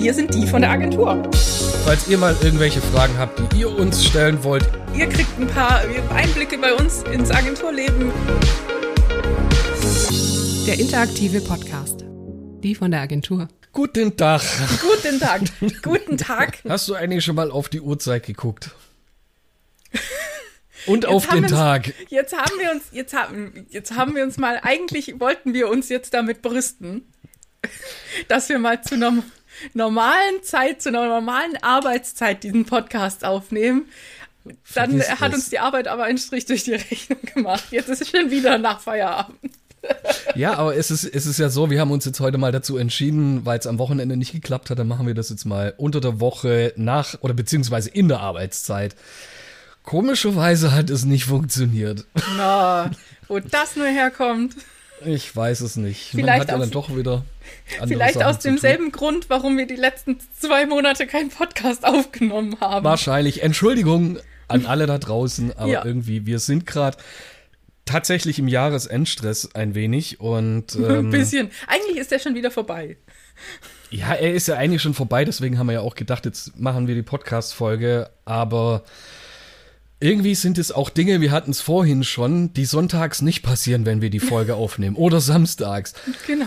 Wir sind die von der Agentur. Falls ihr mal irgendwelche Fragen habt, die ihr uns stellen wollt, Ihr kriegt ein paar Einblicke bei uns ins Agenturleben. Der interaktive Podcast. Die von der Agentur. guten Tag. Guten Tag. Guten Tag. Hast du eigentlich schon mal auf die Uhrzeit geguckt? Und auf haben den uns- Tag. Jetzt haben wir uns, jetzt haben, jetzt haben wir uns mal, eigentlich wollten wir uns jetzt damit brüsten, dass wir mal zu einer normalen Zeit, zu einer normalen Arbeitszeit diesen Podcast aufnehmen. Dann Vergiss hat es. uns die Arbeit aber einen Strich durch die Rechnung gemacht. Jetzt ist es schon wieder nach Feierabend. Ja, aber es ist, es ist ja so, wir haben uns jetzt heute mal dazu entschieden, weil es am Wochenende nicht geklappt hat, dann machen wir das jetzt mal unter der Woche nach oder beziehungsweise in der Arbeitszeit. Komischerweise hat es nicht funktioniert. Na, wo das nur herkommt. Ich weiß es nicht. Man Vielleicht hat ja aus- dann doch wieder Vielleicht Sachen aus demselben Grund, warum wir die letzten zwei Monate keinen Podcast aufgenommen haben. Wahrscheinlich. Entschuldigung an alle da draußen, aber Ja. irgendwie, wir sind gerade tatsächlich im Jahresendstress ein wenig und Ein ähm, bisschen. Eigentlich ist der schon wieder vorbei. ja, er ist ja eigentlich schon vorbei, deswegen haben wir ja auch gedacht, jetzt machen wir die Podcast-Folge, aber irgendwie sind es auch Dinge, wir hatten es vorhin schon, die sonntags nicht passieren, wenn wir die Folge aufnehmen oder samstags. Genau.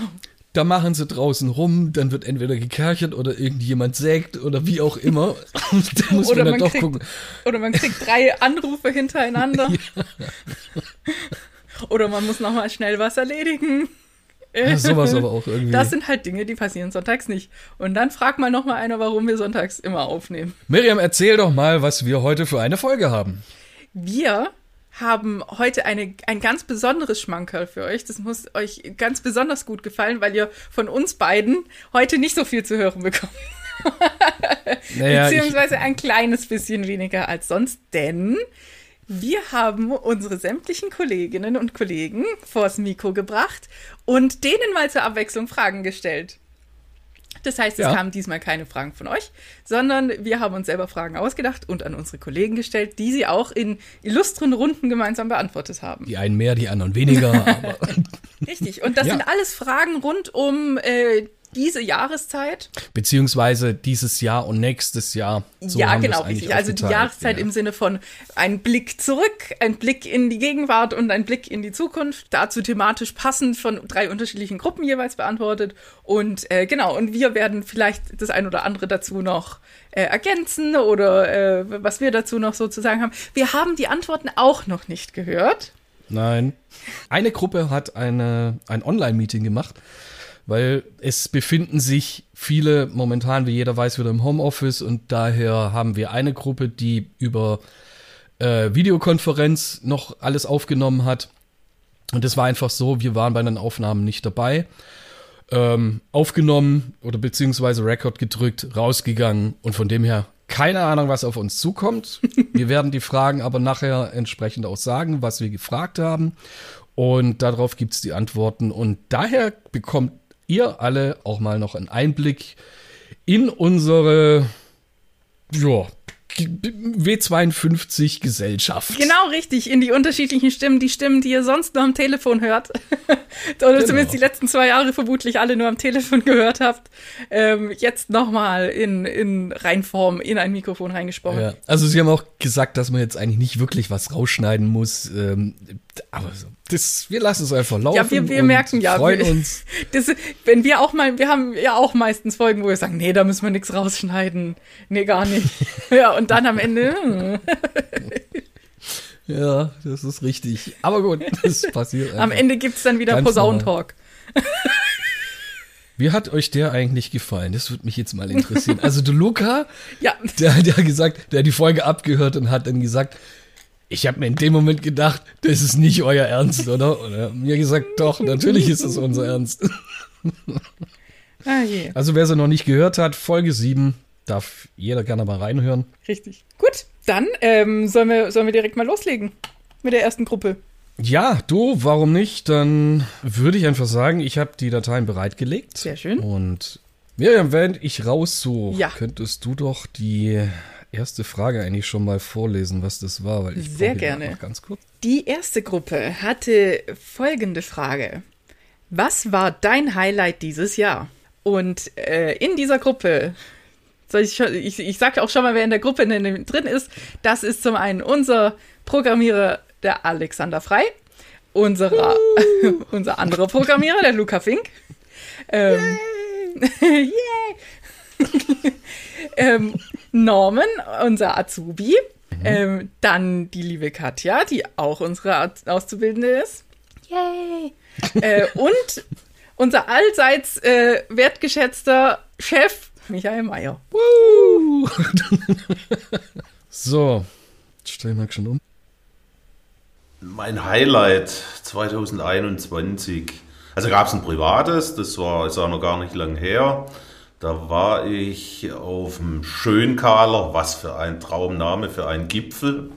Da machen sie draußen rum, dann wird entweder gekerchert oder irgendjemand sägt oder wie auch immer. Da muss Oder man man, doch kriegt, gucken. oder man kriegt drei Anrufe hintereinander. Oder man muss nochmal schnell was erledigen. Ja, sowas aber auch irgendwie. Das sind halt Dinge, die passieren sonntags nicht. Und dann fragt mal nochmal einer, warum wir sonntags immer aufnehmen. Miriam, erzähl doch mal, was wir heute für eine Folge haben. Wir haben heute eine, ein ganz besonderes Schmankerl für euch. Das muss euch ganz besonders gut gefallen, weil ihr von uns beiden heute nicht so viel zu hören bekommt. Naja, Beziehungsweise ein kleines bisschen weniger als sonst, denn wir haben unsere sämtlichen Kolleginnen und Kollegen vors Mikro gebracht und denen mal zur Abwechslung Fragen gestellt. Das heißt, es Ja. kamen diesmal keine Fragen von euch, sondern wir haben uns selber Fragen ausgedacht und an unsere Kollegen gestellt, die sie auch in illustren Runden gemeinsam beantwortet haben. die einen mehr, die anderen weniger. aber Richtig. Und das Ja. sind alles Fragen rund um äh, diese Jahreszeit. beziehungsweise dieses Jahr und nächstes Jahr. So ja, genau, richtig. Also die Jahreszeit ja. im Sinne von ein Blick zurück, ein Blick in die Gegenwart und ein Blick in die Zukunft. Dazu thematisch passend von drei unterschiedlichen Gruppen jeweils beantwortet. Und äh, genau, und wir werden vielleicht das ein oder andere dazu noch äh, ergänzen oder äh, was wir dazu noch sozusagen haben. Wir haben die Antworten auch noch nicht gehört. Nein. Eine Gruppe hat eine, ein Online-Meeting gemacht, weil es befinden sich viele momentan, wie jeder weiß, wieder im Homeoffice und daher haben wir eine Gruppe, die über äh, Videokonferenz noch alles aufgenommen hat. Und es war einfach so, wir waren bei den Aufnahmen nicht dabei. Ähm, aufgenommen oder beziehungsweise Rekord gedrückt, rausgegangen und von dem her keine Ahnung, was auf uns zukommt. Wir werden die Fragen aber nachher entsprechend auch sagen, was wir gefragt haben. Und darauf gibt es die Antworten. Und daher bekommt ihr alle auch mal noch einen Einblick in unsere ja, W52 Gesellschaft. Genau richtig, in die unterschiedlichen Stimmen, die Stimmen, die ihr sonst nur am Telefon hört. Oder Genau. zumindest die letzten zwei Jahre vermutlich alle nur am Telefon gehört habt. Ähm, jetzt nochmal in, in Reinform in ein Mikrofon reingesprochen. Ja, also sie haben auch gesagt, dass man jetzt eigentlich nicht wirklich was rausschneiden muss. Ähm, aber das, wir lassen es einfach laufen. Ja, wir, wir merken ja, Freuen wir, uns. Das, wenn wir auch mal, wir haben ja auch meistens Folgen, wo wir sagen, nee, da müssen wir nichts rausschneiden. Nee, gar nicht. ja, und dann am Ende, hm, Ja, das ist richtig. Aber gut, das passiert. am einfach. Ende gibt's dann wieder Posaunentalk. Wie hat euch der eigentlich gefallen? Das würde mich jetzt mal interessieren. Also der Luca, Ja, der, hat gesagt, der hat die Folge abgehört und hat dann gesagt, ich habe mir in dem Moment gedacht, das ist nicht euer Ernst, oder? Und er hat mir gesagt, doch, natürlich ist es unser Ernst. ah je, Also wer sie noch nicht gehört hat, Folge 7, darf jeder gerne mal reinhören. richtig. Gut, dann ähm, sollen, wir, sollen wir direkt mal loslegen mit der ersten Gruppe. Ja, du, warum nicht? Dann würde ich einfach sagen, ich habe die Dateien bereitgelegt. Sehr schön. Und Miriam, während ich raussuche, Ja. könntest du doch die erste Frage eigentlich schon mal vorlesen, was das war, weil ich Sehr gerne. noch ganz kurz. Die erste Gruppe hatte folgende Frage. Was war dein Highlight dieses Jahr? Und äh, in dieser Gruppe, soll ich, ich, ich sage auch schon mal, wer in der Gruppe drin ist, das ist zum einen unser Programmierer, der Alexander Frei, unserer, uh. unser anderer Programmierer, der Luca Fink. Ähm, Yay! ähm, Norman, unser Azubi. Mhm. Ähm, dann die liebe Katja, die auch unsere Auszubildende ist. Yay! äh, und unser allseits äh, wertgeschätzter Chef, Michael Mayer. Woo! so, stellen wir schon um. Mein Highlight 2021. Also gab es ein privates, das war, ist auch noch gar nicht lang her. Da war ich auf dem Schönkahler, was für ein Traumname für einen Gipfel.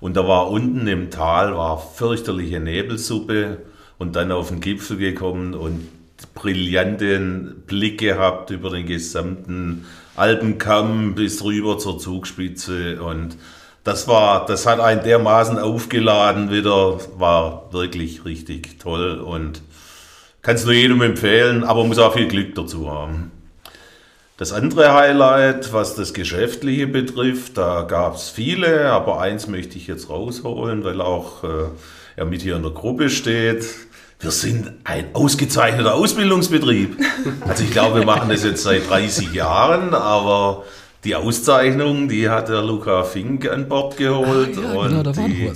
Und da war unten im Tal war fürchterliche Nebelsuppe und dann auf den Gipfel gekommen und brillanten Blick gehabt über den gesamten Alpenkamm bis rüber zur Zugspitze und das war, das hat einen dermaßen aufgeladen wieder, war wirklich richtig toll und kann es nur jedem empfehlen, aber muss auch viel Glück dazu haben. Das andere Highlight, was das Geschäftliche betrifft, da gab es viele, aber eins möchte ich jetzt rausholen, weil auch äh, er mit hier in der Gruppe steht. Wir sind ein ausgezeichneter Ausbildungsbetrieb. Also ich glaube, wir machen das jetzt seit 30 Jahren, aber die Auszeichnung, die hat der Luca Fink an Bord geholt. Ach, ja, und genau, die.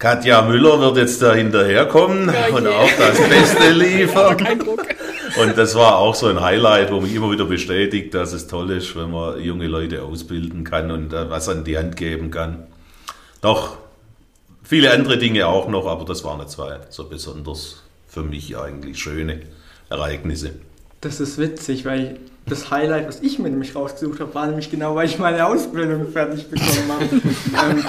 Katja Müller wird jetzt da hinterherkommen ja, und auch das Beste liefern. Kein Druck. Und das war auch so ein Highlight, wo mich immer wieder bestätigt, dass es toll ist, wenn man junge Leute ausbilden kann und äh, was an die Hand geben kann. Doch, viele andere Dinge auch noch, aber das waren zwei so besonders für mich eigentlich schöne Ereignisse. Das ist witzig, weil das Highlight, was ich mir nämlich rausgesucht habe, war nämlich genau, weil ich meine Ausbildung fertig bekommen habe. ähm,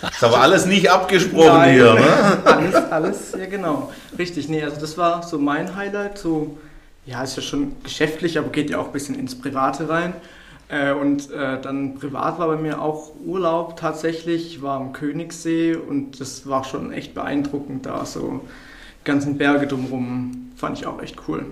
das ist aber alles nicht abgesprochen Nein, hier, ne? Alles, alles, ja genau. Richtig, nee, also das war so mein Highlight, so ja, ist ja schon geschäftlich, aber geht ja auch ein bisschen ins Private rein. Äh, und äh, dann privat war bei mir auch Urlaub tatsächlich, ich war am Königssee und das war schon echt beeindruckend da, so ganzen Berge drumherum, fand ich auch echt cool.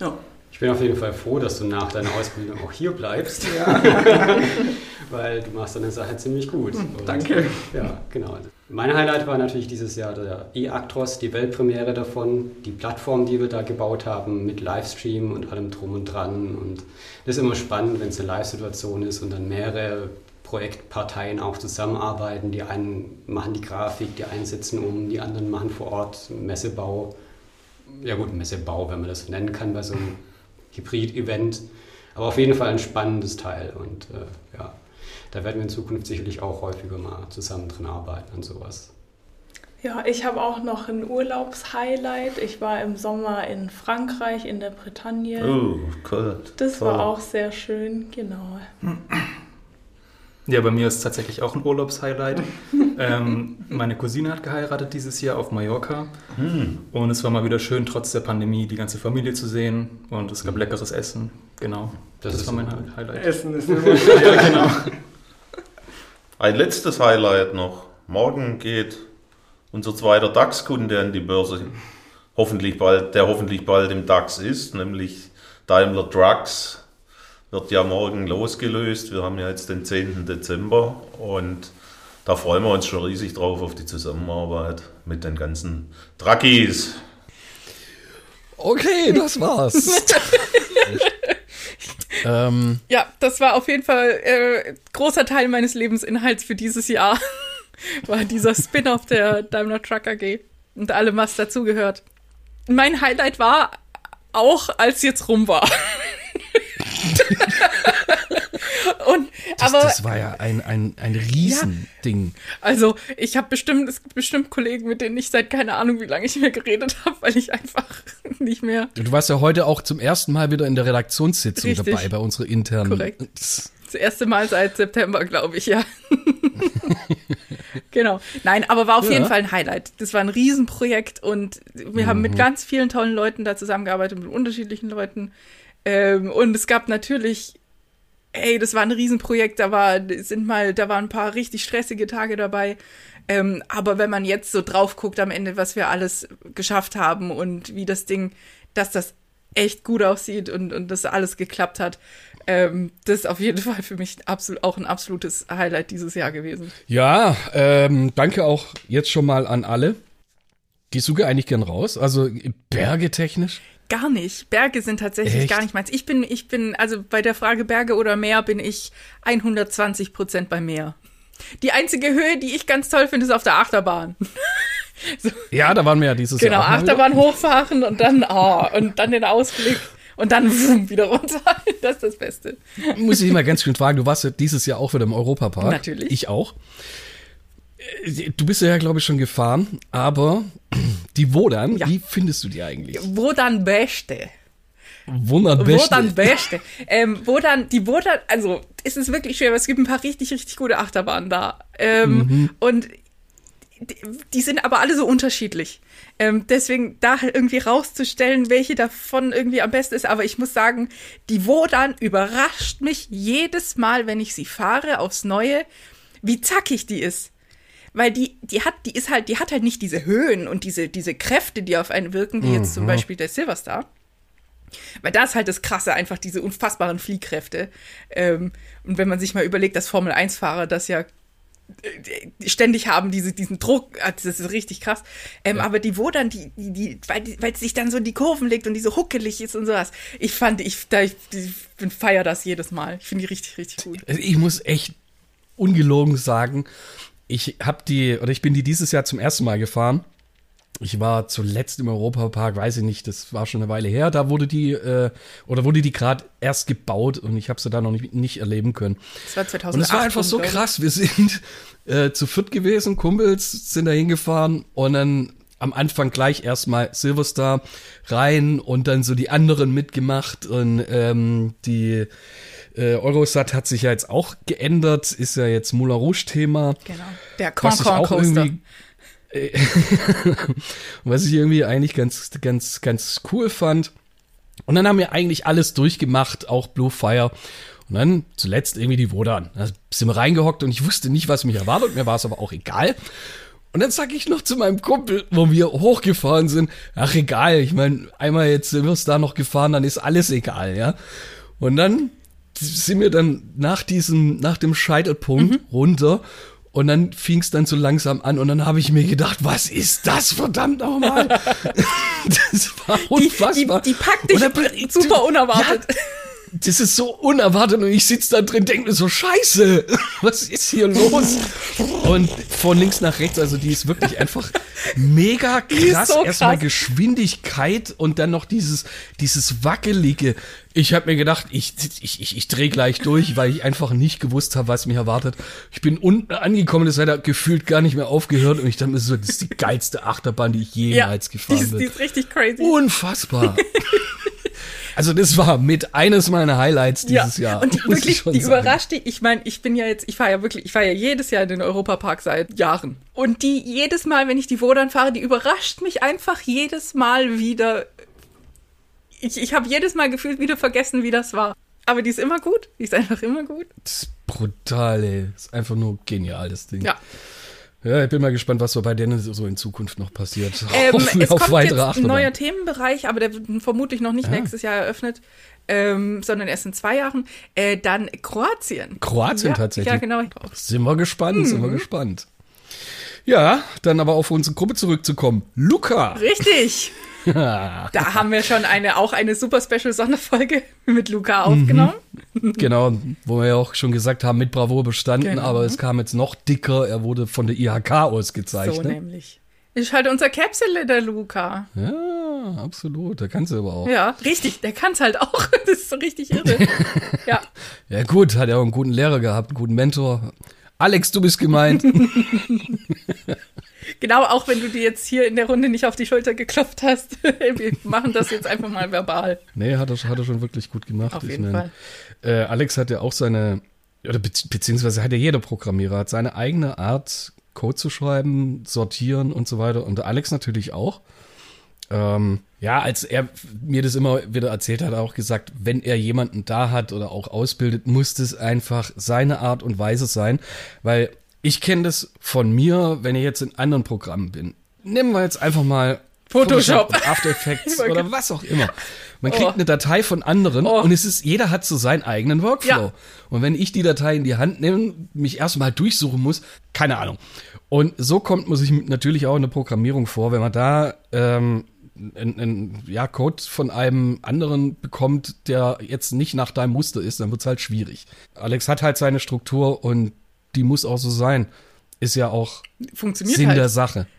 Ja. Ich bin auf jeden Fall froh, dass du nach deiner Ausbildung auch hier bleibst. Ja. Weil du machst deine Sache ziemlich gut. Hm, und, Danke. Ja, genau. Mein Highlight war natürlich dieses Jahr der e-Actros, die Weltpremiere davon, die Plattform, die wir da gebaut haben mit Livestream und allem drum und dran. Und das ist immer spannend, wenn es eine Live-Situation ist und dann mehrere Projektparteien auch zusammenarbeiten. Die einen machen die Grafik, die einen setzen um, die anderen machen vor Ort Messebau. Ja gut, Messebau, wenn man das so nennen kann bei so einem Hybrid-Event. Aber auf jeden Fall ein spannendes Teil und äh, ja, da werden wir in Zukunft sicherlich auch häufiger mal zusammen drin arbeiten an sowas. Ja, ich habe auch noch ein Urlaubshighlight. Ich war im Sommer in Frankreich, in der Bretagne. Oh, cool. Das Toll. war auch sehr schön, genau. Ja, bei mir ist es tatsächlich auch ein Urlaubshighlight. ähm, meine Cousine hat geheiratet dieses Jahr auf Mallorca. Hm. Und es war mal wieder schön, trotz der Pandemie die ganze Familie zu sehen. Und es gab hm. leckeres Essen. Genau. Das, das war mein Highlight. Essen ist immer ja, genau. Ein letztes Highlight noch. Morgen geht unser zweiter DAX-Kunde an die Börse. Hoffentlich bald, der hoffentlich bald im DAX ist, nämlich Daimler Drugs wird ja morgen losgelöst. Wir haben ja jetzt den 10. Dezember und da freuen wir uns schon riesig drauf auf die Zusammenarbeit mit den ganzen Truckies. Okay, das war's. ähm, ja, das war auf jeden Fall äh, großer Teil meines Lebensinhalts für dieses Jahr. war dieser Spin-off der Daimler Truck AG und allem, was dazugehört. Mein Highlight war auch, als jetzt rum war. Das, aber, das war ja ein, ein, ein Riesending. Ja, also, ich habe bestimmt, es gibt bestimmt Kollegen, mit denen ich seit keine Ahnung, wie lange ich mehr geredet habe, weil ich einfach nicht mehr. Du warst ja heute auch zum ersten Mal wieder in der Redaktionssitzung Richtig. dabei bei unserer internen. Korrekt. Das erste Mal seit September, glaube ich, ja. genau. Nein, aber war auf ja. jeden Fall ein Highlight. Das war ein Riesenprojekt und wir mhm. haben mit mhm. ganz vielen tollen Leuten da zusammengearbeitet, mit unterschiedlichen Leuten. Ähm, und es gab natürlich, ey, das war ein Riesenprojekt, da war, sind mal, da waren ein paar richtig stressige Tage dabei. Ähm, aber wenn man jetzt so drauf guckt am Ende, was wir alles geschafft haben und wie das Ding, dass das echt gut aussieht und, und das alles geklappt hat. Ähm, das ist auf jeden Fall für mich absolut, auch ein absolutes Highlight dieses Jahr gewesen. Ja, ähm, danke auch jetzt schon mal an alle. Gehst du eigentlich gern raus? Also Berge technisch? Gar nicht. Berge sind tatsächlich Echt? gar nicht meins. Ich bin, ich bin, also bei der Frage Berge oder Meer bin ich 120 Prozent bei Meer. Die einzige Höhe, die ich ganz toll finde, ist auf der Achterbahn. Ja, da waren wir ja dieses Genau, Jahr. wieder. Achterbahn hochfahren und dann, oh, und dann den Ausblick und dann wumm, wieder runter. Das ist das Beste. Muss ich mal ganz schön fragen, du warst ja dieses Jahr auch wieder im Europapark. Natürlich. Ich auch. Du bist ja, glaube ich, schon gefahren, aber die Wodan, Ja. wie findest du die eigentlich? Wo dann Beste? Wunderbar. Wo dann Beste? ähm, wo dann, die wo dann, also es ist wirklich schwer, aber es gibt ein paar richtig, richtig gute Achterbahnen da. Ähm, Mhm. Und die, die sind aber alle so unterschiedlich. Ähm, deswegen da irgendwie rauszustellen, welche davon irgendwie am besten ist. Aber ich muss sagen, die Wodan überrascht mich jedes Mal, wenn ich sie fahre, aufs Neue, wie zackig die ist. Weil die, die hat, die ist halt, die hat halt nicht diese Höhen und diese, diese Kräfte, die auf einen wirken, wie jetzt zum Beispiel der Silverstar. Weil da ist halt das Krasse, einfach diese unfassbaren Fliehkräfte. Ähm, und wenn man sich mal überlegt, dass Formel-1-Fahrer das ja äh, ständig haben, diese, diesen Druck, ah, das ist richtig krass. Ähm, Aber die, wo dann, die, die, die weil, die, weil es sich dann so in die Kurven legt und die so huckelig ist und sowas. Ich fand, ich, da, ich, ich feier das jedes Mal. Ich finde die richtig, richtig gut. Also ich muss echt ungelogen sagen, ich habe die, oder ich bin die dieses Jahr zum ersten Mal gefahren. Ich war zuletzt im Europapark, weiß ich nicht, das war schon eine Weile her. Da wurde die, äh, oder wurde die gerade erst gebaut und ich habe sie da noch nicht, nicht erleben können. Das war 2008. Und es war einfach so krass. Wir sind äh, zu viert gewesen, Kumpels sind da hingefahren und dann am Anfang gleich erstmal Silverstar rein und dann so die anderen mitgemacht und ähm, die äh, Eurosat hat sich ja jetzt auch geändert, ist ja jetzt Moulin Rouge Thema. Genau. Der Was ich Concon auch Coaster. irgendwie äh, was ich irgendwie eigentlich ganz ganz ganz cool fand. Und dann haben wir eigentlich alles durchgemacht, auch Blue Fire. Und dann zuletzt irgendwie die Wodan. Da sind wir reingehockt und ich wusste nicht, was mich erwartet. Mir war es aber auch egal. Und dann sag ich noch zu meinem Kumpel, wo wir hochgefahren sind, ach egal, ich meine, einmal jetzt sind wir es da noch gefahren, dann ist alles egal, ja. Und dann sind wir dann nach diesem, nach dem Scheitelpunkt runter und dann fing es dann so langsam an und dann habe ich mir gedacht, was ist das verdammt nochmal? das war Die, die, unfassbar. die packt dich super unerwartet. Ja, das ist so unerwartet und ich sitze da drin, denke mir so, scheiße, was ist hier los? Und von links nach rechts, also die ist wirklich einfach mega krass. so Erstmal krass. Geschwindigkeit und dann noch dieses, dieses wackelige. Ich habe mir gedacht, ich, ich, ich, ich drehe gleich durch, weil ich einfach nicht gewusst habe, was mich erwartet. Ich bin unten angekommen, das hat gefühlt gar nicht mehr aufgehört und ich dachte mir so, das ist die geilste Achterbahn, die ich jemals die gefahren bin. die ist richtig crazy. Unfassbar. Also das war mit eines meiner Highlights dieses Jahr. Und die, wirklich, die sagen. überrascht dich. Ich meine, ich bin ja jetzt, ich fahre ja wirklich, ich fahre ja jedes Jahr in den Europapark seit Jahren. Und die jedes Mal, wenn ich die Wodan fahre, die überrascht mich einfach jedes Mal wieder. Ich, ich habe jedes Mal gefühlt wieder vergessen, wie das war. Aber die ist immer gut. Die ist einfach immer gut. Das ist brutal, ey. Das ist einfach nur genial, das Ding. Ja. Ja, ich bin mal gespannt, was so bei denen so in Zukunft noch passiert. Ähm, es kommt jetzt ein Achterbahnen. neuer Themenbereich, aber der wird vermutlich noch nicht nächstes Jahr eröffnet, ähm, sondern erst in zwei Jahren. Äh, dann Kroatien. Kroatien ja, tatsächlich. Ja, genau. Sind wir gespannt, sind Mhm. wir gespannt. Ja, dann aber auf unsere Gruppe zurückzukommen. Luca. Richtig. Da haben wir schon eine, auch eine super Special Sonderfolge mit Luca aufgenommen. genau, wo wir ja auch schon gesagt haben, mit Bravour bestanden, Genau. aber es kam jetzt noch dicker. Er wurde von der IHK So ausgezeichnet. nämlich. Ist halt unser Käpsele, der Luca. ja, absolut. Da kannst du aber auch. Ja, richtig, der kann's halt auch. Das ist so richtig irre. ja. Ja gut, hat ja auch einen guten Lehrer gehabt, einen guten Mentor. Alex, du bist gemeint. Genau, auch wenn du dir jetzt hier in der Runde nicht auf die Schulter geklopft hast. Wir machen das jetzt einfach mal verbal. nee, hat er, hat er schon wirklich gut gemacht. Auf Ich jeden mein, Fall. Äh, Alex hat ja auch seine, oder be beziehungsweise hat ja jeder Programmierer, hat seine eigene Art, Code zu schreiben, sortieren und so weiter. Und Alex natürlich auch. Ähm, ja, als er mir das immer wieder erzählt hat, hat er auch gesagt, wenn er jemanden da hat oder auch ausbildet, muss das einfach seine Art und Weise sein, weil ich kenne das von mir, wenn ich jetzt in anderen Programmen bin. Nehmen wir jetzt einfach mal Photoshop. und After Effects oder was auch immer. Man kriegt Oh. eine Datei von anderen Oh. und es ist, jeder hat so seinen eigenen Workflow. Ja. Und wenn ich die Datei in die Hand nehme, mich erstmal durchsuchen muss, keine Ahnung. Und so kommt man sich natürlich auch in der Programmierung vor, wenn man da ähm, einen ja, Code von einem anderen bekommt, der jetzt nicht nach deinem Muster ist, dann wird's halt schwierig. Alex hat halt seine Struktur und die muss auch so sein. Ist ja auch Funktioniert Sinn halt. der Sache.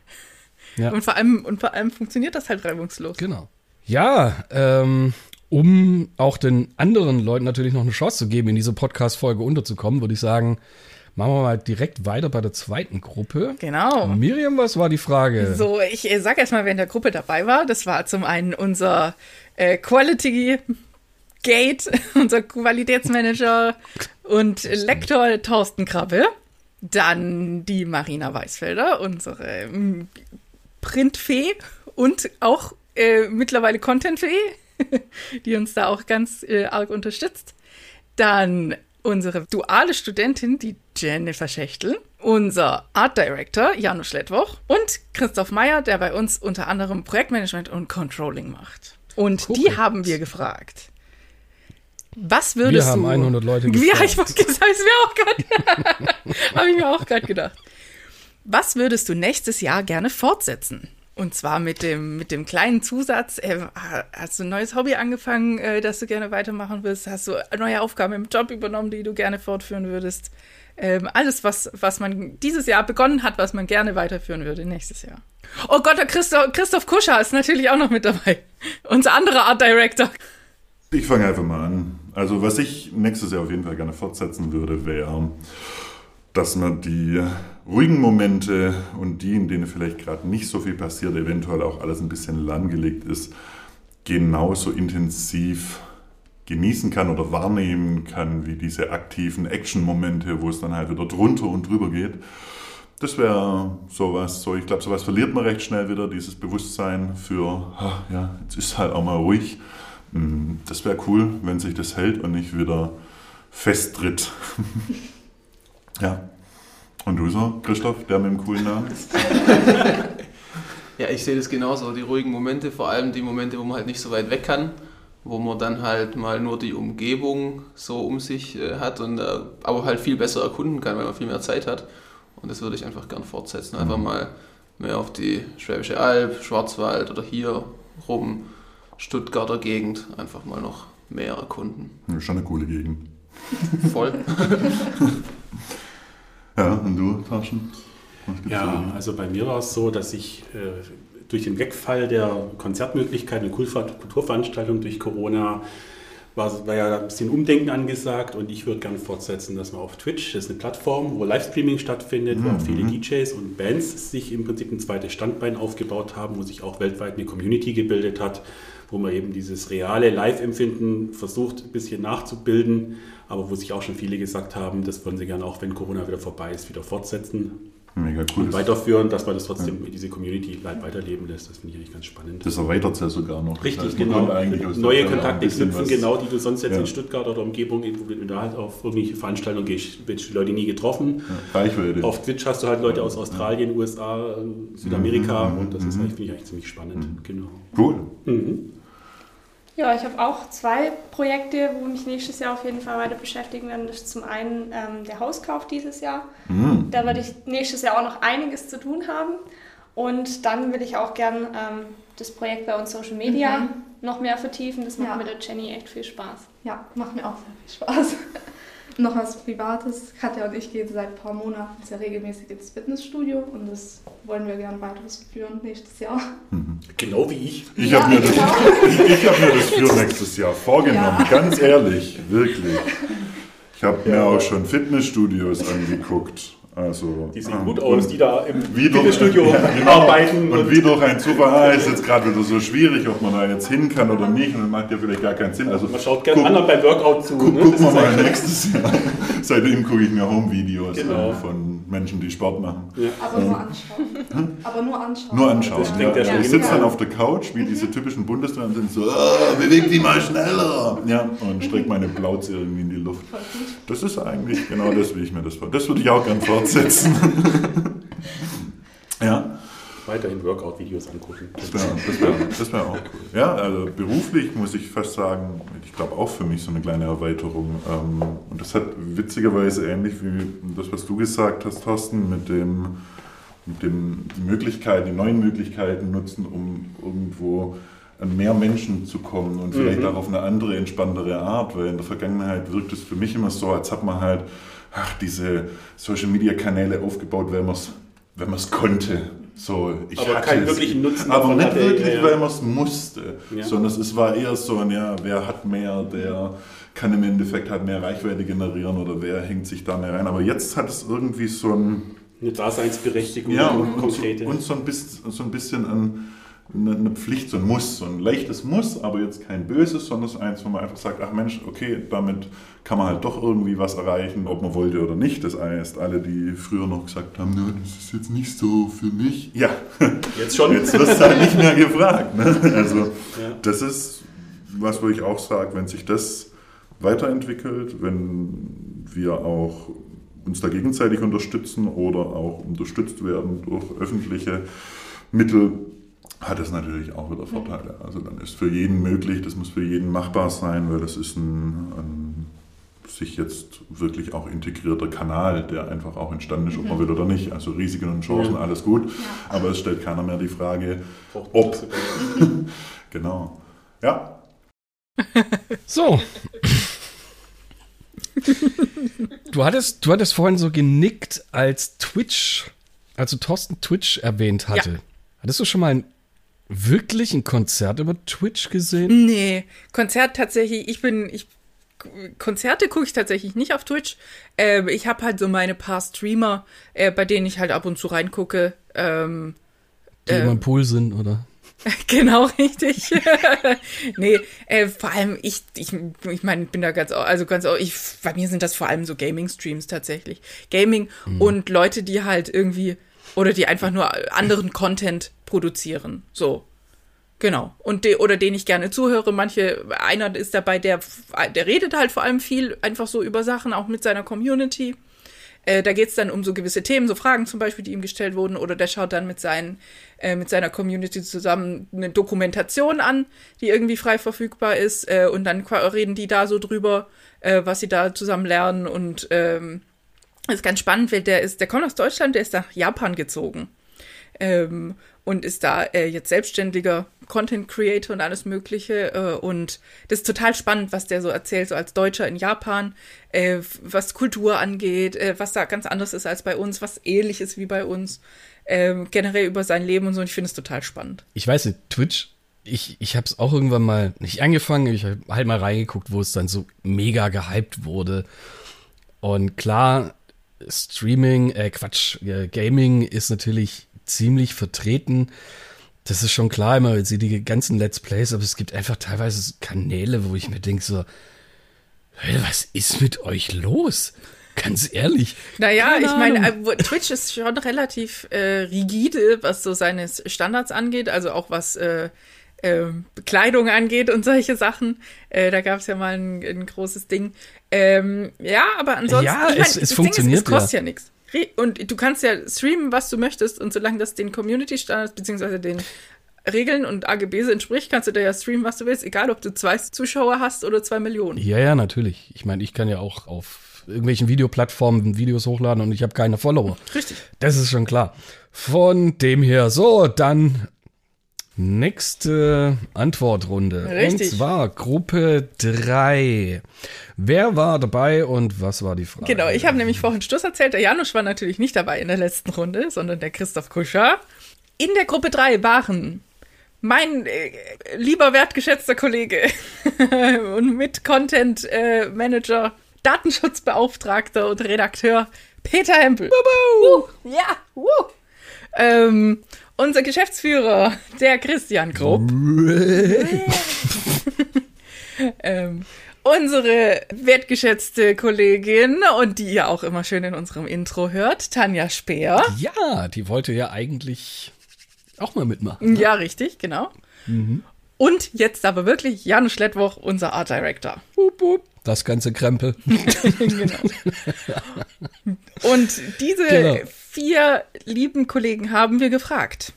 Ja. Und vor allem, und vor allem funktioniert das halt reibungslos. Genau. Ja, ähm, um auch den anderen Leuten natürlich noch eine Chance zu geben, in diese Podcast-Folge unterzukommen, würde ich sagen, machen wir mal direkt weiter bei der zweiten Gruppe. Genau. Miriam, was war die Frage? So, ich äh, sag erst mal, wer in der Gruppe dabei war. Das war zum einen unser äh, Quality Gate, unser Qualitätsmanager und Lektor Thorsten Krabbe. Dann die Marina Weißfelder, unsere ähm, Printfee und auch äh, mittlerweile Contentfee, die uns da auch ganz äh, arg unterstützt. Dann unsere duale Studentin, die Jennifer Schächtel, unser Art Director, Janusz Lettwoch und Christoph Meyer, der bei uns unter anderem Projektmanagement und Controlling macht. Und die Korrekt. haben wir gefragt. Was würdest Wir haben du... 100 Leute Ja, gefragt. ich wollte gesagt, das wäre auch gerade... habe ich mir auch gerade gedacht. Was würdest du nächstes Jahr gerne fortsetzen? Und zwar mit dem, mit dem kleinen Zusatz, äh, hast du ein neues Hobby angefangen, äh, das du gerne weitermachen willst? Hast du neue Aufgaben im Job übernommen, die du gerne fortführen würdest? Ähm, alles, was, was man dieses Jahr begonnen hat, was man gerne weiterführen würde nächstes Jahr. Oh Gott, der Christoph, Christoph Kuscher ist natürlich auch noch mit dabei. Unser anderer Art Director. Ich fange einfach mal an. Also was ich nächstes Jahr auf jeden Fall gerne fortsetzen würde, wäre, dass man die ruhigen Momente und die, in denen vielleicht gerade nicht so viel passiert, eventuell auch alles ein bisschen lahmgelegt ist, genauso intensiv genießen kann oder wahrnehmen kann, wie diese aktiven Action-Momente, wo es dann halt wieder drunter und drüber geht. Das wäre sowas, so ich glaube, sowas verliert man recht schnell wieder, dieses Bewusstsein für, ja, jetzt ist halt auch mal ruhig. Mm, Das wäre cool, wenn sich das hält und nicht wieder festtritt. ja. Und du so, Christoph, der mit dem coolen Namen? Ja, ich sehe das genauso. Die ruhigen Momente, vor allem die Momente, wo man halt nicht so weit weg kann, wo man dann halt mal nur die Umgebung so um sich äh, hat und äh, aber halt viel besser erkunden kann, weil man viel mehr Zeit hat. Und das würde ich einfach gern fortsetzen. Einfach mal mehr auf die Schwäbische Alb, Schwarzwald oder hier rum, Stuttgarter Gegend, einfach mal noch mehr erkunden. Ja, schon eine coole Gegend. Voll. Ja, und du, Taschen? Ja, da? also bei mir war es so, dass ich äh, durch den Wegfall der Konzertmöglichkeiten und Kultur- Kulturveranstaltungen durch Corona war, war ja ein bisschen Umdenken angesagt und ich würde gerne fortsetzen, dass man auf Twitch, das ist eine Plattform, wo Livestreaming stattfindet, wo auch viele DJs und Bands sich im Prinzip ein zweites Standbein aufgebaut haben, wo sich auch weltweit eine Community gebildet hat, wo man eben dieses reale Live-Empfinden versucht, ein bisschen nachzubilden, aber wo sich auch schon viele gesagt haben, das wollen sie gerne auch, wenn Corona wieder vorbei ist, wieder fortsetzen. Mega cool. Und weiterführen, dass man das trotzdem diese Community live weiterleben lässt. Das finde ich eigentlich ganz spannend. Das erweitert es ja sogar noch. Richtig, man genau. Neue Kontakte knüpfen, genau, die du sonst jetzt Ja. in Stuttgart oder Umgebung, wo du da halt auf irgendwelche Veranstaltungen gehst, die Leute nie getroffen. Ja, Reichweite. Auf Twitch hast du halt Leute aus Australien, USA, Südamerika Mhm, und das ist mhm. eigentlich, finde ich eigentlich ziemlich spannend. Genau. Cool. Mhm. Ja, ich habe auch zwei Projekte, wo mich nächstes Jahr auf jeden Fall weiter beschäftigen werden. Das ist zum einen ähm, der Hauskauf dieses Jahr. Mhm. Da werde ich nächstes Jahr auch noch einiges zu tun haben. Und dann will ich auch gern ähm, das Projekt bei uns Social Media Mhm. noch mehr vertiefen. Das macht Ja. mit der Jenny echt viel Spaß. Ja, macht mir auch sehr viel Spaß. Noch was Privates. Katja und ich gehen seit ein paar Monaten sehr regelmäßig ins Fitnessstudio und das wollen wir gerne weiterführen nächstes Jahr. Genau wie ich. Ich Ja, habe mir, das- genau. ich hab mir das für nächstes Jahr vorgenommen, Ja. ganz ehrlich, wirklich. Ich habe mir auch schon Fitnessstudios angeguckt. Also, Die sehen ähm, gut aus, und die da im Ja, genau. arbeiten. Und wie durch ein Zufall, ah, ist jetzt gerade wieder so schwierig, ob man da jetzt hin kann oder nicht. Und das macht ja vielleicht gar keinen Sinn. Also, man schaut gerne anderen beim Workout zu. Guck, ne? gucken Das wir ist mal nächstes Jahr. Seitdem gucke ich mir Home-Videos Genau. an von Menschen, die Sport machen. Ja. Aber nur anschauen. Aber nur anschauen. Nur anschauen. Das Ja. ja Ich sitze dann auf der Couch, wie diese typischen Bundesländer, und sind so, ah, beweg die mal schneller. Ja, und strecke meine Plauze irgendwie in die Luft. Das ist eigentlich genau das, wie ich mir das vor. Das würde ich auch gern fortsetzen. ja. weiterhin Workout-Videos angucken. Das wäre das wär, das wär auch cool. Ja, also beruflich muss ich fast sagen, ich glaube auch für mich so eine kleine Erweiterung. Ähm, und das hat witzigerweise ähnlich wie das, was du gesagt hast, Thorsten, mit dem, mit dem die Möglichkeiten, die neuen Möglichkeiten nutzen, um irgendwo an mehr Menschen zu kommen und vielleicht Mhm. auch auf eine andere, entspanntere Art, weil in der Vergangenheit wirkt es für mich immer so, als hat man halt ach, diese Social-Media-Kanäle aufgebaut, weil man es wenn man's konnte. So, ich Aber hatte keinen es. wirklichen Nutzen Aber nicht hatte, wirklich, ja, weil man es musste, Ja. sondern es war eher so ein, ja, wer hat mehr, der kann im Endeffekt halt mehr Reichweite generieren oder wer hängt sich da mehr rein. Aber jetzt hat es irgendwie so ein... Eine Daseinsberechtigung, Ja, und, und, so, konkrete. und so ein bisschen, so ein bisschen ein, eine, eine Pflicht, so ein Muss, so ein leichtes Muss, aber jetzt kein böses, sondern ist eins, wo man einfach sagt, ach Mensch, okay, damit kann man halt doch irgendwie was erreichen, ob man wollte oder nicht. Das heißt, alle, die früher noch gesagt haben, "Na, das ist jetzt nicht so für mich. Ja, Jetzt schon. Jetzt wirst du halt nicht mehr gefragt. Ne? Also Ja. das ist was, wo ich auch sage, wenn sich das weiterentwickelt, wenn wir auch uns da gegenseitig unterstützen oder auch unterstützt werden durch öffentliche Mittel, hat es natürlich auch wieder Vorteile. Also dann ist für jeden möglich, das muss für jeden machbar sein, weil das ist ein, ein sich jetzt wirklich auch integrierter Kanal, der einfach auch entstanden ist, ob man will oder nicht. Also Risiken und Chancen, Ja. alles gut. Aber es stellt keiner mehr die Frage, ob. genau. Ja, So. Du hattest, du hattest vorhin so genickt, als Twitch, also Thorsten Twitch erwähnt hatte. Ja. Hattest du schon mal ein, wirklich ein Konzert über Twitch gesehen? Nee, Konzert tatsächlich, ich bin, ich, Konzerte gucke ich tatsächlich nicht auf Twitch. Äh, ich habe halt so meine paar Streamer, äh, bei denen ich halt ab und zu reingucke. Ähm, Die äh, immer im Pool sind, oder? Genau, richtig. nee, äh, vor allem ich, ich, ich meine, bin da ganz, also ganz, ich, bei mir sind das vor allem so Gaming-Streams tatsächlich. Gaming und Leute, die halt irgendwie, oder die einfach nur anderen Content produzieren. So. Genau. Und de, oder den ich gerne zuhöre. Manche, einer ist dabei, der, der redet halt vor allem viel einfach so über Sachen, auch mit seiner Community. Äh, da geht's dann um so gewisse Themen, so Fragen zum Beispiel, die ihm gestellt wurden, oder der schaut dann mit, seinen, äh, mit seiner Community zusammen eine Dokumentation an, die irgendwie frei verfügbar ist, äh, und dann reden die da so drüber, äh, was sie da zusammen lernen und ähm, ist ganz spannend, weil der ist, der kommt aus Deutschland, der ist nach Japan gezogen ähm, und ist da äh, jetzt selbstständiger Content Creator und alles Mögliche. Äh, und das ist total spannend, was der so erzählt, so als Deutscher in Japan, äh, was Kultur angeht, äh, was da ganz anders ist als bei uns, was ähnlich ist wie bei uns, ähm, generell über sein Leben und so. Und ich finde es total spannend. Ich weiß nicht, Twitch, ich, ich habe es auch irgendwann mal nicht angefangen, ich habe halt mal reingeguckt, wo es dann so mega gehypt wurde. Und klar, Streaming, äh Quatsch, äh, Gaming ist natürlich ziemlich vertreten. Das ist schon klar, immer sie die ganzen Let's Plays, aber es gibt einfach teilweise Kanäle, wo ich mir denke so, was ist mit euch los? Ganz ehrlich. Naja, ich meine, äh, Twitch ist schon relativ äh, rigide, was so seine Standards angeht, also auch was äh, äh, Bekleidung angeht und solche Sachen. Äh, da gab es ja mal ein, ein großes Ding. Ähm, ja, aber ansonsten, Ja, ich es- mein, es das funktioniert ist, es kostet ja. ja, nichts. Und du kannst ja streamen, was du möchtest, und solange das den Community-Standards beziehungsweise den Regeln und AGBs entspricht, kannst du da ja streamen, was du willst, egal ob du zwei Zuschauer hast oder zwei Millionen. Ja, ja, natürlich. Ich meine, ich kann ja auch auf irgendwelchen Videoplattformen Videos hochladen und ich habe keine Follower. Richtig. Das ist schon klar. Von dem her, so, dann nächste Antwortrunde. Richtig. Und zwar Gruppe 3. Wer war dabei und was war die Frage? Genau, ich habe nämlich vorhin Schluss erzählt, der Janusz war natürlich nicht dabei in der letzten Runde, sondern der Christoph Kuscher. In der Gruppe 3 waren mein äh, lieber wertgeschätzter Kollege und mit Content äh, Manager, Datenschutzbeauftragter und Redakteur Peter Hempel. Uh, ja, uh. ähm, unser Geschäftsführer, der Christian Grob. ähm, unsere wertgeschätzte Kollegin und die ihr auch immer schön in unserem Intro hört, Tanja Speer. Ja, die wollte ja eigentlich auch mal mitmachen. Ja, richtig, genau. Mhm. Und jetzt aber wirklich Janusz Schlettwoch, unser Art Director. Das ganze Krempel. genau. Und diese Genau. vier lieben Kollegen haben wir gefragt.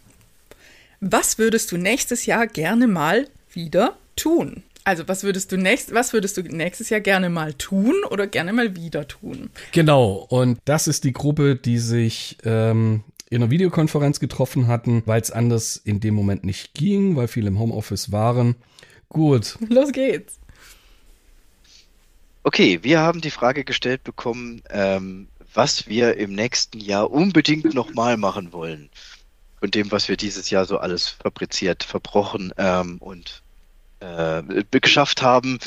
Was würdest du nächstes Jahr gerne mal wieder tun? Also, was würdest du nächst, was würdest du nächstes Jahr gerne mal tun oder gerne mal wieder tun? Genau, und das ist die Gruppe, die sich ähm, in einer Videokonferenz getroffen hatten, weil es anders in dem Moment nicht ging, weil viele im Homeoffice waren. Gut. Los geht's. Okay, wir haben die Frage gestellt bekommen, ähm, was wir im nächsten Jahr unbedingt nochmal machen wollen. Von dem, was wir dieses Jahr so alles fabriziert, verbrochen ähm, und äh, geschafft haben.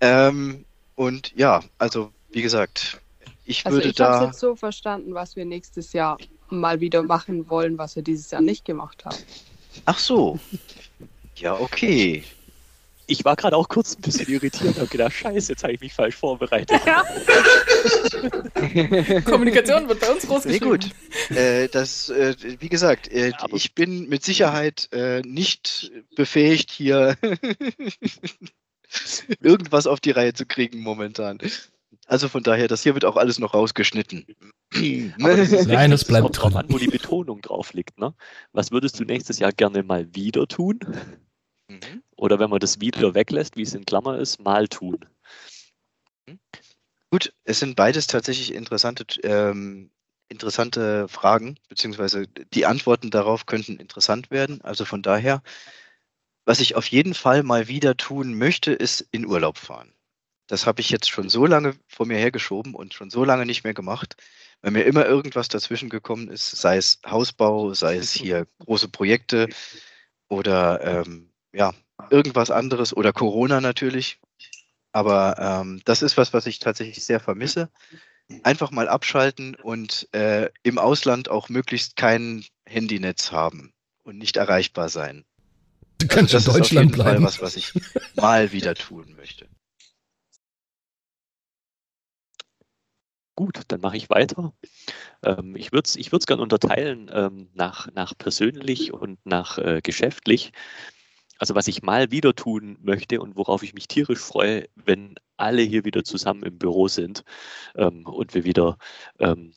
Ähm, und ja, also wie gesagt, ich also würde ich da. habe jetzt so verstanden, was wir nächstes Jahr mal wieder machen wollen, was wir dieses Jahr nicht gemacht haben. Ach so. Ja, okay. Ich war gerade auch kurz ein bisschen irritiert und habe gedacht, scheiße, jetzt habe ich mich falsch vorbereitet. Kommunikation wird bei uns groß Nee, gut. Äh, das, äh, wie gesagt, äh, ich bin mit Sicherheit äh, nicht befähigt, hier irgendwas auf die Reihe zu kriegen momentan. Also von daher, das hier wird auch alles noch rausgeschnitten. Das ist Nein, es bleibt drauf an, wo die Betonung drauf liegt. Ne? Was würdest du nächstes Jahr gerne mal wieder tun? Oder wenn man das wieder weglässt, wie es in Klammer ist, mal tun. Gut, es sind beides tatsächlich interessante, ähm, interessante Fragen, beziehungsweise die Antworten darauf könnten interessant werden. Also von daher, was ich auf jeden Fall mal wieder tun möchte, ist in Urlaub fahren. Das habe ich jetzt schon so lange vor mir hergeschoben und schon so lange nicht mehr gemacht, weil mir immer irgendwas dazwischen gekommen ist, sei es Hausbau, sei es hier große Projekte oder ähm, ja, irgendwas anderes oder Corona natürlich. Aber ähm, das ist was, was ich tatsächlich sehr vermisse. Einfach mal abschalten und äh, im Ausland auch möglichst kein Handynetz haben und nicht erreichbar sein. Du kannst also in das ist auf Deutschland jeden Fall bleiben. was, was ich mal wieder tun möchte. Gut, dann mache ich weiter. Ähm, ich würde es ich gerne unterteilen ähm, nach, nach persönlich und nach äh, geschäftlich. Also was ich mal wieder tun möchte und worauf ich mich tierisch freue, wenn alle hier wieder zusammen im Büro sind ähm, und wir wieder ähm,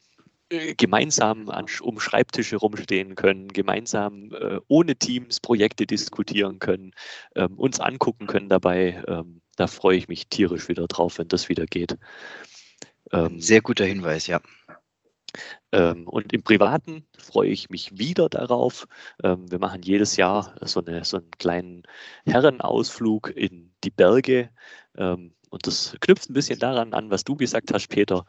äh, gemeinsam an, um Schreibtische rumstehen können, gemeinsam äh, ohne Teams Projekte diskutieren können, ähm, uns angucken können dabei. Ähm, da freue ich mich tierisch wieder drauf, wenn das wieder geht. Ähm, Sehr guter Hinweis, ja. ähm, und im Privaten freue ich mich wieder darauf. Ähm, wir machen jedes Jahr so, eine, so einen kleinen Herrenausflug in die Berge. Ähm, und das knüpft ein bisschen daran an, was du gesagt hast, Peter.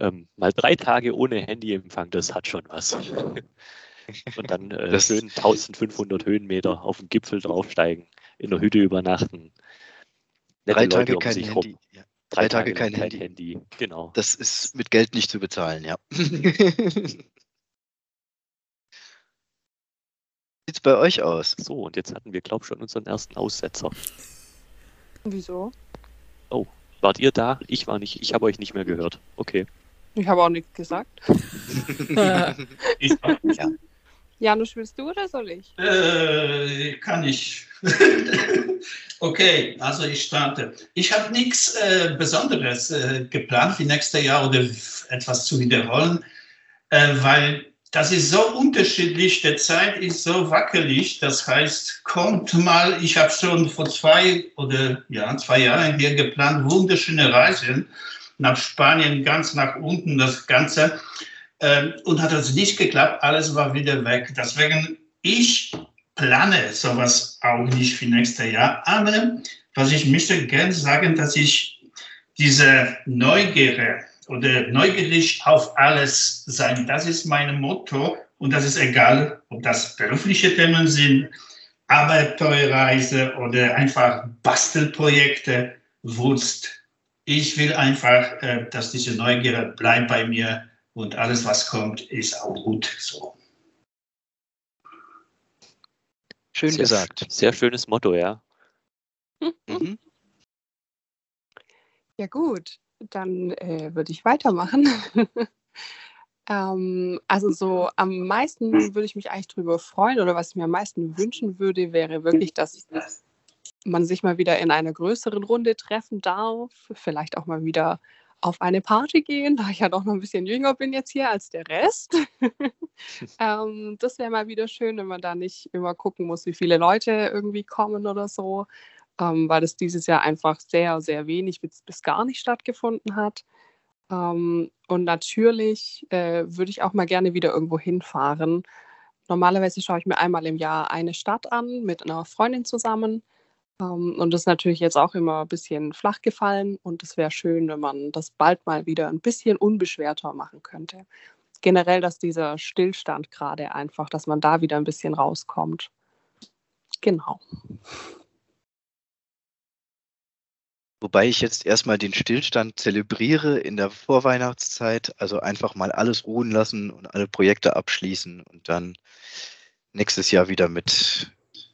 Ähm, mal drei Tage ohne Handyempfang, das hat schon was. und dann äh, Das- schön 1500 Höhenmeter auf dem Gipfel draufsteigen, in der Hütte übernachten. Nette Drei Leute Tage um kein sich Handy. rum. Ja. Drei, Drei Tage lang kein Handy. Genau. Das ist mit Geld nicht zu bezahlen, ja. Sieht's bei euch aus? So, und jetzt hatten wir, glaube ich, schon unseren ersten Aussetzer. Wieso? Oh, wart ihr da? Ich war nicht, ich habe euch nicht mehr gehört. Okay. Ich habe auch nichts gesagt. Ich, ja. Janusz, willst du oder soll ich? äh, kann ich. okay, also ich starte. Ich habe nichts äh, Besonderes äh, geplant für nächstes Jahr oder etwas zu wiederholen, äh, weil das ist so unterschiedlich. Die Zeit ist so wackelig. Das heißt, kommt mal. Ich habe schon vor zwei oder ja zwei Jahren hier geplant wunderschöne Reisen nach Spanien, ganz nach unten, das Ganze. Ähm, und hat also nicht geklappt, alles war wieder weg. Deswegen, ich plane sowas auch nicht für nächstes Jahr. Aber was ich möchte gerne sagen, dass ich diese Neugierde oder neugierig auf alles sein, das ist mein Motto. Und das ist egal, ob das berufliche Themen sind, Abenteuerreise oder einfach Bastelprojekte, Wurst. Ich will einfach, äh, dass diese Neugierde bleibt bei mir und alles, was kommt, ist auch gut so. Schön sehr, gesagt. Sehr schönes Motto, ja. Mhm. Ja gut, dann äh, würde ich weitermachen. ähm, also so am meisten würde ich mich eigentlich darüber freuen oder was ich mir am meisten wünschen würde, wäre wirklich, dass man sich mal wieder in einer größeren Runde treffen darf, vielleicht auch mal wieder auf eine Party gehen, da ich ja doch noch ein bisschen jünger bin jetzt hier als der Rest. ähm, das wäre mal wieder schön, wenn man da nicht immer gucken muss, wie viele Leute irgendwie kommen oder so, ähm, weil das dieses Jahr einfach sehr, sehr wenig bis, bis gar nicht stattgefunden hat. Ähm, und natürlich äh, würde ich auch mal gerne wieder irgendwo hinfahren. Normalerweise schaue ich mir einmal im Jahr eine Stadt an mit einer Freundin zusammen. Ähm, und das ist natürlich jetzt auch immer ein bisschen flach gefallen und es wäre schön, wenn man das bald mal wieder ein bisschen unbeschwerter machen könnte. Generell, dass dieser Stillstand gerade einfach, dass man da wieder ein bisschen rauskommt. Genau. Wobei ich jetzt erstmal den Stillstand zelebriere in der Vorweihnachtszeit, also einfach mal alles ruhen lassen und alle Projekte abschließen und dann nächstes Jahr wieder mit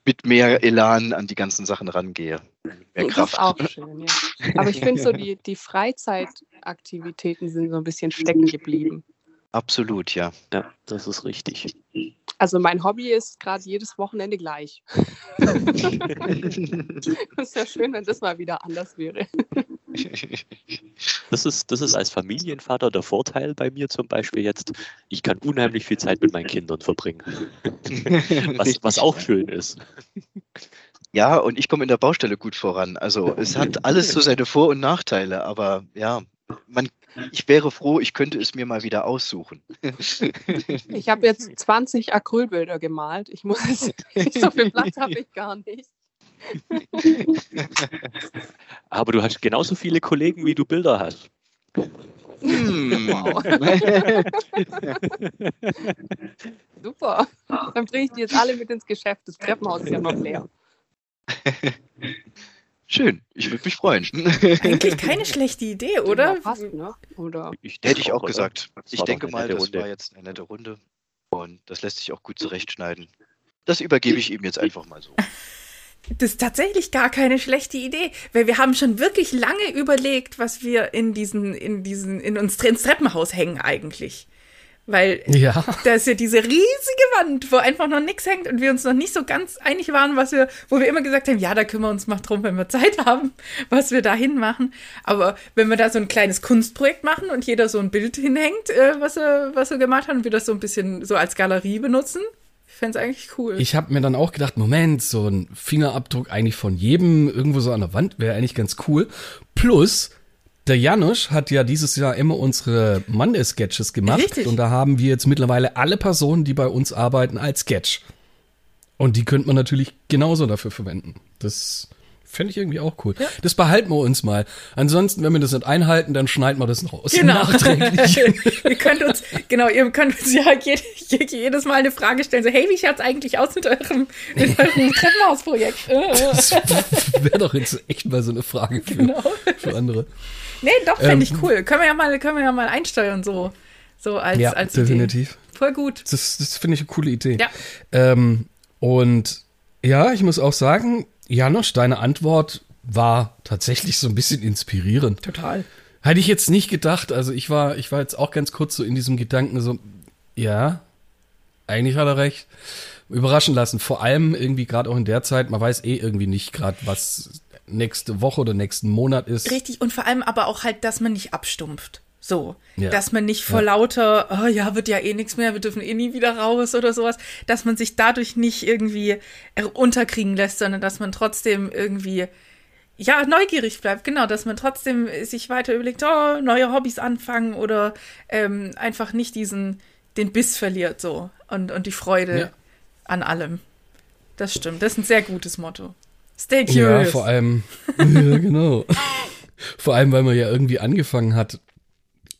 mit mehr Elan an die ganzen Sachen rangehe. Mehr das Kraft. ist auch schön, ja. Aber ich finde so, die, die Freizeitaktivitäten sind so ein bisschen stecken geblieben. Absolut, ja. Ja, das ist richtig. Also mein Hobby ist gerade jedes Wochenende gleich. Es wäre schön, wenn das mal wieder anders wäre. Das ist, das ist als Familienvater der Vorteil bei mir zum Beispiel jetzt. Ich kann unheimlich viel Zeit mit meinen Kindern verbringen. Was, was auch schön ist. Ja, und ich komme in der Baustelle gut voran. Also es hat alles so seine Vor- und Nachteile, aber ja, man, ich wäre froh, ich könnte es mir mal wieder aussuchen. Ich habe jetzt 20 Acrylbilder gemalt. Ich muss so viel Platz habe ich gar nicht. Aber du hast genauso viele Kollegen, wie du Bilder hast. Hm. Wow. Super. Dann bringe ich die jetzt alle mit ins Geschäft. Das Treppenhaus ist ja noch leer. Schön, ich würde mich freuen. Eigentlich keine schlechte Idee, oder? Passt, ne? Oder? Hätte ich auch oder? gesagt. Ich denke mal, das Runde. war jetzt eine nette Runde. Und das lässt sich auch gut zurechtschneiden. Das übergebe ich ihm jetzt einfach mal so. Das ist tatsächlich gar keine schlechte Idee, weil wir haben schon wirklich lange überlegt, was wir in diesen, in diesen, in uns ins Treppenhaus hängen eigentlich. Weil Ja. da ist ja diese riesige Wand, wo einfach noch nichts hängt und wir uns noch nicht so ganz einig waren, was wir, wo wir immer gesagt haben, ja, da kümmern wir uns mal drum, wenn wir Zeit haben, was wir da hinmachen. Aber wenn wir da so ein kleines Kunstprojekt machen und jeder so ein Bild hinhängt, äh, was er, was er gemacht hat und wir das so ein bisschen so als Galerie benutzen, fände es eigentlich cool. Ich habe mir dann auch gedacht, Moment, so ein Fingerabdruck eigentlich von jedem irgendwo so an der Wand wäre eigentlich ganz cool. Plus, der Janusz hat ja dieses Jahr immer unsere Monday-Sketches gemacht. Richtig. Und da haben wir jetzt mittlerweile alle Personen, die bei uns arbeiten, als Sketch. Und die könnte man natürlich genauso dafür verwenden. Das fände ich irgendwie auch cool. Das behalten wir uns mal. Ansonsten, wenn wir das nicht einhalten, dann schneiden wir das raus. Genau. Nachträglich. ihr könnt uns, genau, ihr könnt uns ja jed, jed, jedes Mal eine Frage stellen, so, hey, wie schaut's eigentlich aus mit eurem, mit eurem Treppenhausprojekt? Äh. Das wäre doch jetzt echt mal so eine Frage für, Genau. für andere. nee, doch, fände ich Ähm, cool. Können wir ja mal, können wir ja mal einsteuern, so, so als, ja, als definitiv. Idee. Voll gut. Das, das finde ich eine coole Idee. Ja. Ähm, und ja, ich muss auch sagen, Janosch, deine Antwort war tatsächlich so ein bisschen inspirierend. Total. Hätte ich jetzt nicht gedacht. Also ich war, ich war jetzt auch ganz kurz so in diesem Gedanken so, ja, eigentlich hat er recht. Überraschen lassen. Vor allem irgendwie gerade auch in der Zeit, man weiß eh irgendwie nicht gerade, was nächste Woche oder nächsten Monat ist. Richtig, und vor allem aber auch halt, dass man nicht abstumpft. So, Ja. dass man nicht vor Ja. lauter, oh ja, wird ja eh nichts mehr, wir dürfen eh nie wieder raus oder sowas, dass man sich dadurch nicht irgendwie unterkriegen lässt, sondern dass man trotzdem irgendwie, ja, neugierig bleibt, genau, dass man trotzdem sich weiter überlegt, oh, neue Hobbys anfangen oder ähm, einfach nicht diesen, den Biss verliert so und, und die Freude Ja. an allem. Das stimmt, das ist ein sehr gutes Motto. Stay Ja, curious. vor allem, ja, genau. vor allem, weil man ja irgendwie angefangen hat,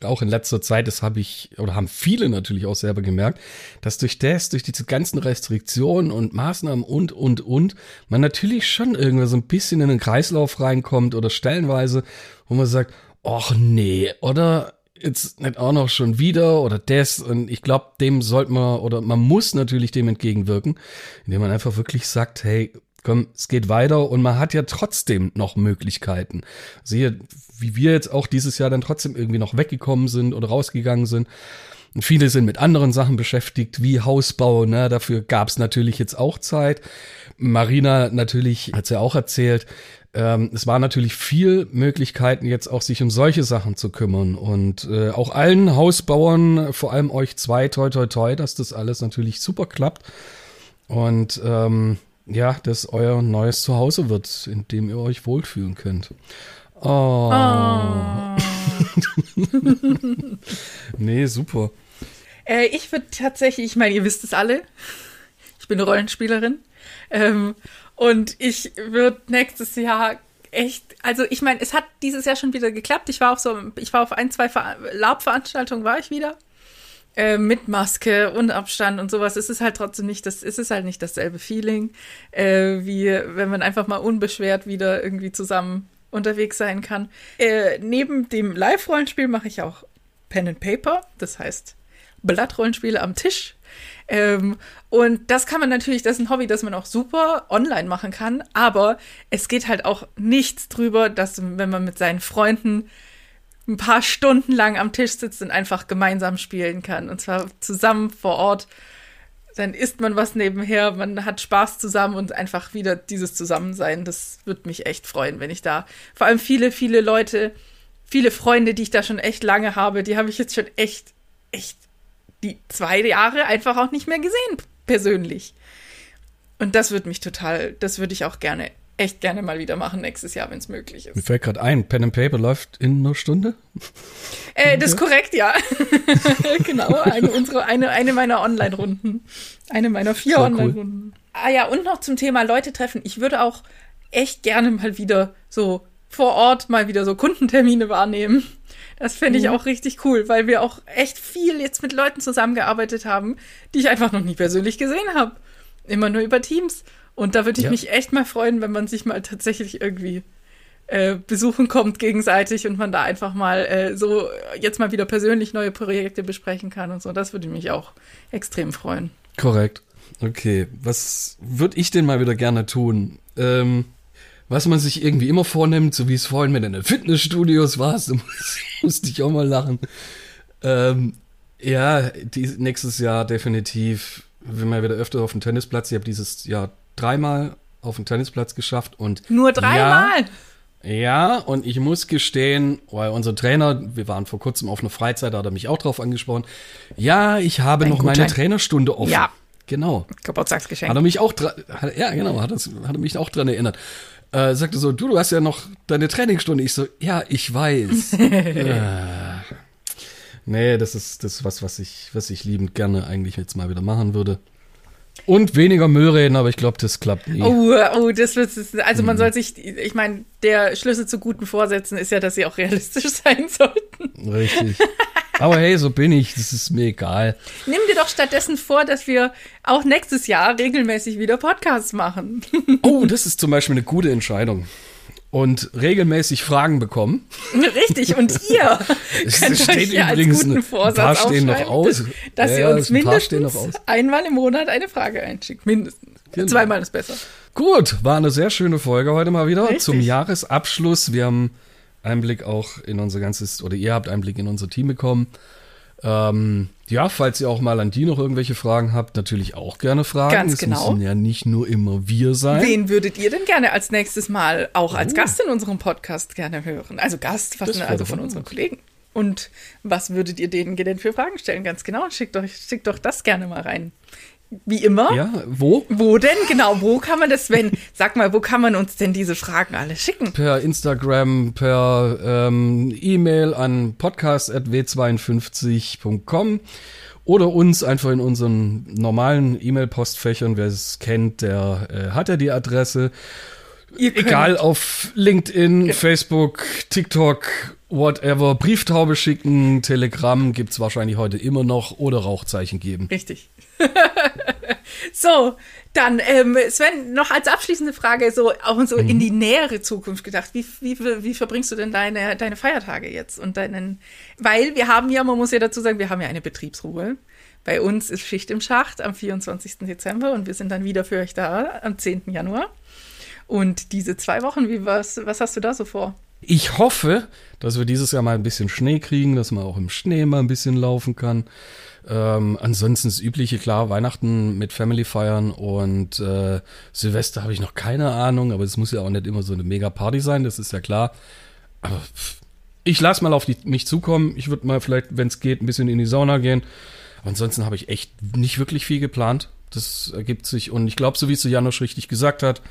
auch in letzter Zeit, das habe ich, oder haben viele natürlich auch selber gemerkt, dass durch das, durch diese ganzen Restriktionen und Maßnahmen und, und, und, man natürlich schon irgendwie so ein bisschen in den Kreislauf reinkommt oder stellenweise, wo man sagt, ach nee, oder jetzt nicht auch noch schon wieder oder das. Und ich glaube, dem sollte man oder man muss natürlich dem entgegenwirken, indem man einfach wirklich sagt, hey, komm, es geht weiter und man hat ja trotzdem noch Möglichkeiten. Siehe, wie wir jetzt auch dieses Jahr dann trotzdem irgendwie noch weggekommen sind oder rausgegangen sind. viele sind mit anderen Sachen beschäftigt, wie Hausbau. Ne? Dafür gab es natürlich jetzt auch Zeit. Marina natürlich hat ja auch erzählt, ähm, es war natürlich viel Möglichkeiten, jetzt auch sich um solche Sachen zu kümmern. Und äh, auch allen Hausbauern, vor allem euch zwei, toi, toi, toi, dass das alles natürlich super klappt. Und ähm, ja, dass euer neues Zuhause wird, in dem ihr euch wohlfühlen könnt. Oh. oh. nee, super. Äh, ich würde tatsächlich, ich meine, ihr wisst es alle, ich bin eine Rollenspielerin. Ähm, und ich würde nächstes Jahr echt, also ich meine, es hat dieses Jahr schon wieder geklappt. Ich war auf so, ich war auf ein, zwei Lab-Veranstaltungen war ich wieder. Äh, mit Maske und Abstand und sowas. Es ist halt trotzdem nicht das, es ist halt nicht dasselbe Feeling, äh, wie wenn man einfach mal unbeschwert wieder irgendwie zusammen unterwegs sein kann. Äh, neben dem Live-Rollenspiel mache ich auch Pen and Paper, das heißt Blattrollenspiele am Tisch. Ähm, und das kann man natürlich, das ist ein Hobby, das man auch super online machen kann, aber es geht halt auch nichts drüber, dass wenn man mit seinen Freunden ein paar Stunden lang am Tisch sitzt und einfach gemeinsam spielen kann. Und zwar zusammen vor Ort. Dann isst man was nebenher, man hat Spaß zusammen und einfach wieder dieses Zusammensein. Das würde mich echt freuen, wenn ich da vor allem viele, viele Leute, viele Freunde, die ich da schon echt lange habe, die habe ich jetzt schon echt, echt die zwei Jahre einfach auch nicht mehr gesehen, persönlich. Und das würde mich total, das würde ich auch gerne, echt gerne mal wieder machen nächstes Jahr, wenn es möglich ist. Mir fällt gerade ein, Pen and Paper läuft in einer Stunde? Äh, das ist korrekt, ja. genau, eine, unsere, eine, eine meiner Online-Runden. Eine meiner vier Online-Runden. Cool. Ah ja, und noch zum Thema Leute treffen. Ich würde auch echt gerne mal wieder so vor Ort mal wieder so Kundentermine wahrnehmen. Das fände ich mhm. auch richtig cool, weil wir auch echt viel jetzt mit Leuten zusammengearbeitet haben, die ich einfach noch nie persönlich gesehen habe. Immer nur über Teams. Und da würde ich ja. mich echt mal freuen, wenn man sich mal tatsächlich irgendwie äh, besuchen kommt gegenseitig und man da einfach mal äh, so jetzt mal wieder persönlich neue Projekte besprechen kann und so. Das würde mich auch extrem freuen. Korrekt. Okay, was würde ich denn mal wieder gerne tun? Ähm, was man sich irgendwie immer vornimmt, so wie es vorhin mit den Fitnessstudios war, so musste ich auch mal lachen. Ähm, ja, die, nächstes Jahr definitiv, wenn wir wieder öfter auf den Tennisplatz. Ich habe dieses Jahr dreimal auf den Tennisplatz geschafft und nur dreimal. Ja, ja, und ich muss gestehen, weil unser Trainer, wir waren vor kurzem auf einer Freizeit, da hat er mich auch drauf angesprochen. Ja, ich habe Ein noch meine Trainerstunde offen. Ja. Genau. Geburtstagsgeschenk. Hat er mich auch dran, ja, genau, hat, das, hat er mich auch dran erinnert äh, sagte so, du, du hast ja noch deine Trainingsstunde. Ich so, ja, ich weiß. äh, nee, das ist das ist was, was ich, was ich liebend gerne eigentlich jetzt mal wieder machen würde. Und weniger Müll reden, aber ich glaube, das klappt nie. Oh, oh, das wird, also man mhm. soll sich, ich meine, der Schlüssel zu guten Vorsätzen ist ja, dass sie auch realistisch sein sollten. Richtig. Aber hey, so bin ich, das ist mir egal. Nimm dir doch stattdessen vor, dass wir auch nächstes Jahr regelmäßig wieder Podcasts machen. Oh, das ist zum Beispiel eine gute Entscheidung. Und regelmäßig Fragen bekommen. Richtig, und ihr könnt steht euch übrigens als guten Vorsatz ein paar stehen noch aus. dass ja, ihr uns mindestens einmal im Monat eine Frage einschickt. Mindestens. Genau. Zweimal ist besser. Gut, war eine sehr schöne Folge heute mal wieder Richtig. zum Jahresabschluss. Wir haben Einblick auch in unser ganzes, oder ihr habt Einblick in unser Team bekommen. Ähm, ja, falls ihr auch mal an die noch irgendwelche Fragen habt, natürlich auch gerne fragen. Ganz es genau. müssen ja nicht nur immer wir sein. Wen würdet ihr denn gerne als nächstes Mal auch als oh. Gast in unserem Podcast gerne hören? Also Gast, was, also von unseren Kollegen. Und was würdet ihr denen denn für Fragen stellen? Ganz genau. Schickt, euch, schickt doch das gerne mal rein. Wie immer. Ja, wo? Wo denn? Genau, wo kann man das, wenn, sag mal, wo kann man uns denn diese Fragen alle schicken? Per Instagram, per ähm, E-Mail an podcast.w52.com oder uns einfach in unseren normalen E-Mail-Postfächern. Wer es kennt, der äh, hat ja die Adresse. Egal auf LinkedIn. Facebook, TikTok, whatever. Brieftaube schicken, Telegramm gibt's wahrscheinlich heute immer noch oder Rauchzeichen geben. Richtig. so, dann, ähm, Sven, noch als abschließende Frage, so auch so mhm. in die nähere Zukunft gedacht. Wie, wie, wie verbringst du denn deine, deine Feiertage jetzt und deinen, weil wir haben ja, man muss ja dazu sagen, wir haben ja eine Betriebsruhe. Bei uns ist Schicht im Schacht am 24. Dezember und wir sind dann wieder für euch da am 10. Januar. Und diese zwei Wochen, wie was, was hast du da so vor? Ich hoffe, dass wir dieses Jahr mal ein bisschen Schnee kriegen, dass man auch im Schnee mal ein bisschen laufen kann. Ähm, ansonsten das übliche, klar, Weihnachten mit Family feiern und äh, Silvester habe ich noch keine Ahnung, aber es muss ja auch nicht immer so eine mega Party sein, das ist ja klar. Aber pff, ich lasse mal auf die, mich zukommen. Ich würde mal vielleicht, wenn es geht, ein bisschen in die Sauna gehen. Ansonsten habe ich echt nicht wirklich viel geplant. Das ergibt sich und ich glaube, so wie es Janosch richtig gesagt hat,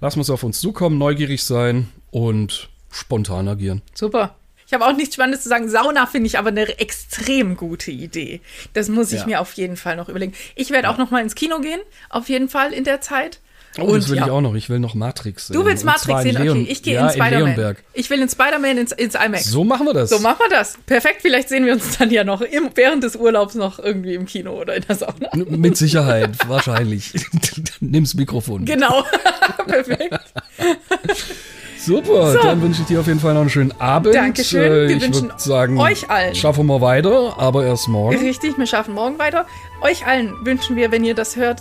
lassen wir es auf uns zukommen, neugierig sein und spontan agieren. Super. Ich habe auch nichts Spannendes zu sagen. Sauna finde ich aber eine extrem gute Idee. Das muss ich Ja. mir auf jeden Fall noch überlegen. Ich werde auch noch mal ins Kino gehen, auf jeden Fall in der Zeit. Oh, das will ja. ich auch noch. Ich will noch Matrix sehen. Du willst Und Matrix sehen? Leon- Okay, ich gehe ja, in Spider-Man. Ich will in Spider-Man ins, ins IMAX. So machen wir das. So machen wir das. Perfekt. Vielleicht sehen wir uns dann ja noch im, während des Urlaubs noch irgendwie im Kino oder in der Sauna. Mit Sicherheit, wahrscheinlich. Nimm's Mikrofon. Genau. Perfekt. Super, So. dann wünsche ich dir auf jeden Fall noch einen schönen Abend. Dankeschön. Äh, Wir ich wünschen sagen, euch allen. Schaffen wir weiter, aber erst morgen. Richtig, wir schaffen morgen weiter. Euch allen wünschen wir, wenn ihr das hört,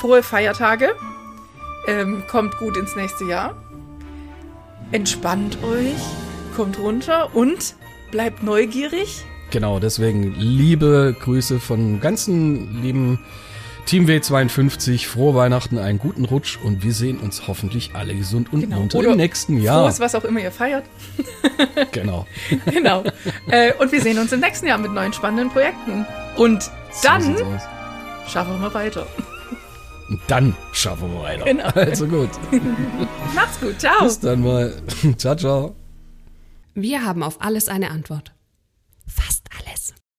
frohe Feiertage. Ähm, kommt gut ins nächste Jahr. Entspannt euch, kommt runter und bleibt neugierig. Genau, deswegen liebe Grüße von ganzen lieben Team W52. Frohe Weihnachten, einen guten Rutsch und wir sehen uns hoffentlich alle gesund und munter Oder im nächsten Jahr. Frohes, was auch immer ihr feiert. Genau. genau. äh, und wir sehen uns im nächsten Jahr mit neuen spannenden Projekten. Und dann aus. schaffen wir weiter. Und dann schaffen wir weiter. Genau. Also gut. Macht's gut. Ciao. Bis dann mal. ciao, ciao. Wir haben auf alles eine Antwort.